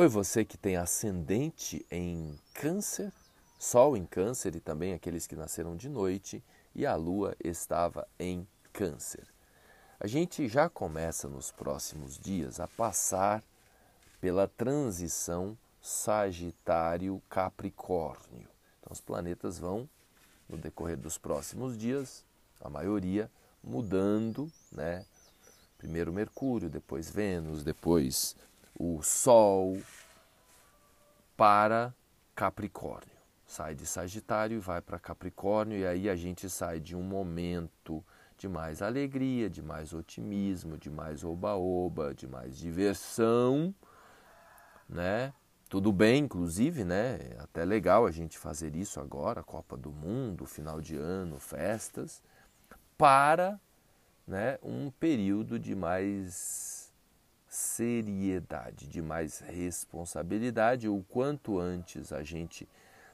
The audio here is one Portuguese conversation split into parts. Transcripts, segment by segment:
Oi, você que tem ascendente em Câncer, Sol em Câncer e também aqueles que nasceram de noite, e a Lua estava em Câncer. A gente já começa nos próximos dias a passar pela transição Sagitário-Capricórnio. Então, os planetas vão, no decorrer dos próximos dias, a maioria, mudando, né? Primeiro Mercúrio, depois Vênus, depois o Sol para Capricórnio. Sai de Sagitário e vai para Capricórnio, e aí a gente sai de um momento de mais alegria, de mais otimismo, de mais oba-oba, de mais diversão, né? Tudo bem, inclusive, né? É até legal a gente fazer isso agora, Copa do Mundo, final de ano, festas, para né, um período de mais seriedade, de mais responsabilidade. O quanto antes a gente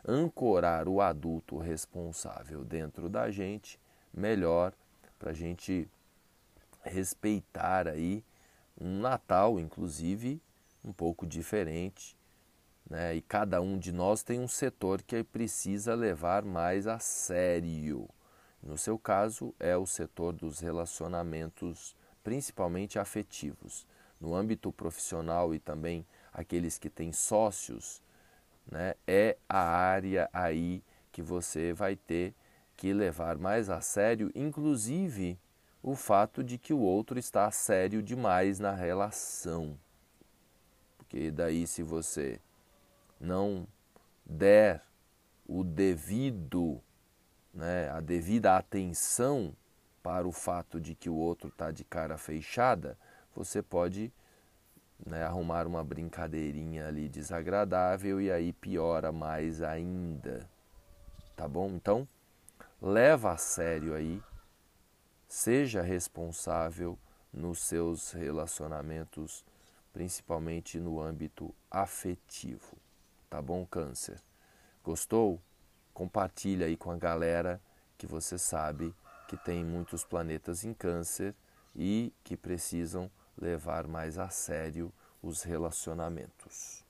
ancorar o adulto responsável dentro da gente, melhor para a gente respeitar aí um Natal, inclusive, um pouco diferente. Né? E cada um de nós tem um setor que precisa levar mais a sério. No seu caso, é o setor dos relacionamentos, principalmente afetivos no âmbito profissional e também aqueles que têm sócios, né, é a área aí que você vai ter que levar mais a sério, inclusive o fato de que o outro está sério demais na relação. Porque daí se você não der o devido, né, a devida atenção para o fato de que o outro está de cara fechada, você pode né, arrumar uma brincadeirinha ali desagradável e aí piora mais ainda. Tá bom? Então, leva a sério aí, seja responsável nos seus relacionamentos, principalmente no âmbito afetivo. Tá bom, Câncer? Gostou? Compartilha aí com a galera que você sabe que tem muitos planetas em Câncer e que precisam levar mais a sério os relacionamentos.